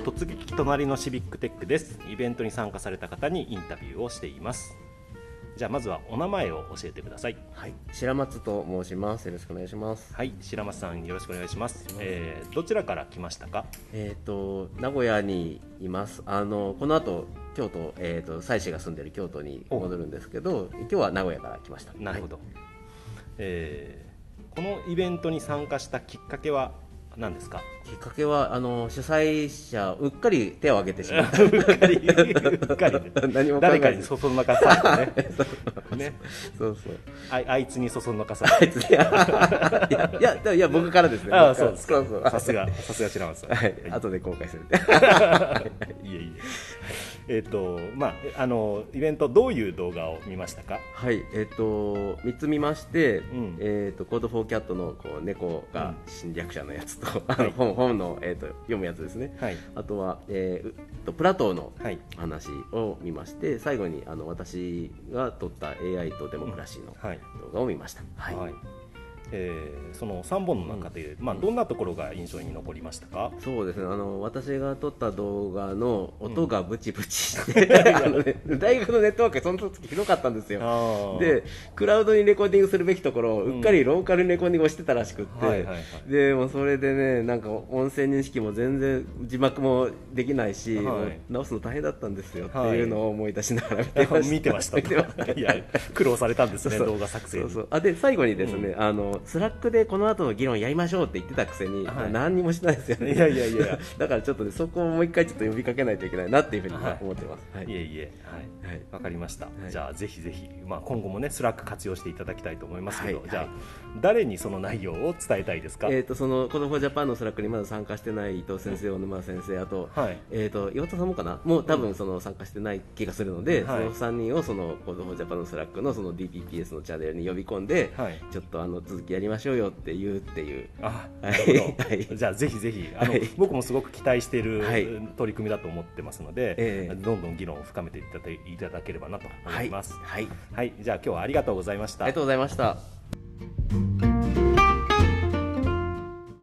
突撃隣のシビックテックです。イベントに参加された方にインタビューをしています。じゃあまずはお名前を教えてください。はい、白松と申します。よろしくお願いします。はい。白松さんよろしくお願いします。えーどちらから来ましたか？えっ、と名古屋にいます。あのこの後京都えっ、と妻子が住んでる京都に戻るんですけど、今日は名古屋から来ました。なるほど、えーこのイベントに参加したきっかけは何ですか？はい。きっかけはあの主催者うっかり手を挙げてしまった。うっかりうっかりね 何も誰かにそそのかされてね ねそうそう。ああいつにそそのかされてあいやいやいや僕からですね。あそうそうそう。さすがさすが白松さんはい、はい後で後悔する。いえいえ。えっ、とまああのイベントどういう動画を見ましたか？はい、えっ、と三つ見まして、んえっ、とコードフォーキャットのこう猫が侵略者のやつと、あはいの本本のえっ、と読むやつですね。はいあとは、えーうとプラトーのはい話を見まして、最後にあの私が撮った AI とデモクラシーのはい動画を見ました。はい。はい。えーその三本の中で、まあどんなところが印象に残りましたか？そうですね。あの私が撮った動画の音がブチブチして、あのね、大学のネットワークがその時ひどかったんですよ。でクラウドにレコーディングするべきところをうっかりローカルレコーディングをしてたらしくって、はいはいはい。でもうそれでねなんか音声認識も全然字幕もできないし、はい。直すの大変だったんですよ。ってはいいうのを思い出しながら 見てました。見てました。いや苦労されたんですね動画作成に。そうそう。あで最後にですね、あのスラックでこの後の議論やりましょうって言ってたくせに、はい。何にもしないですよね。いやいやいや だからちょっとねそこをもう一回ちょっと呼びかけないといけない。なっていうふうにはい思ってます、はい。い。えいえ、はい、はい。わかりました。い。じゃあぜひぜひ、まあ今後もねスラック活用していただきたいと思いますけど、じゃあはい。はい誰にその内容を伝えたいですか？えー、とそのコードフォージャパンのスラックにまだ参加してない伊藤先生、小沼先生、あと,、はい。えー、と岩田さんもかな、もう多分その参加してない気がするので、はい。その3人をそのコードフォージャパンのスラックのその DPPS のチャンネルに呼び込んで、はい。ちょっとあの続きやりましょうよって言うっていう、あ、はないるほど。はい。じゃあぜひぜひあの、はい。僕もすごく期待している、はい。取り組みだと思ってますので、ええ。どんどん議論を深めていただいただければなと思います。はい、はい、じゃあ今日はありがとうございました。ありがとうございました。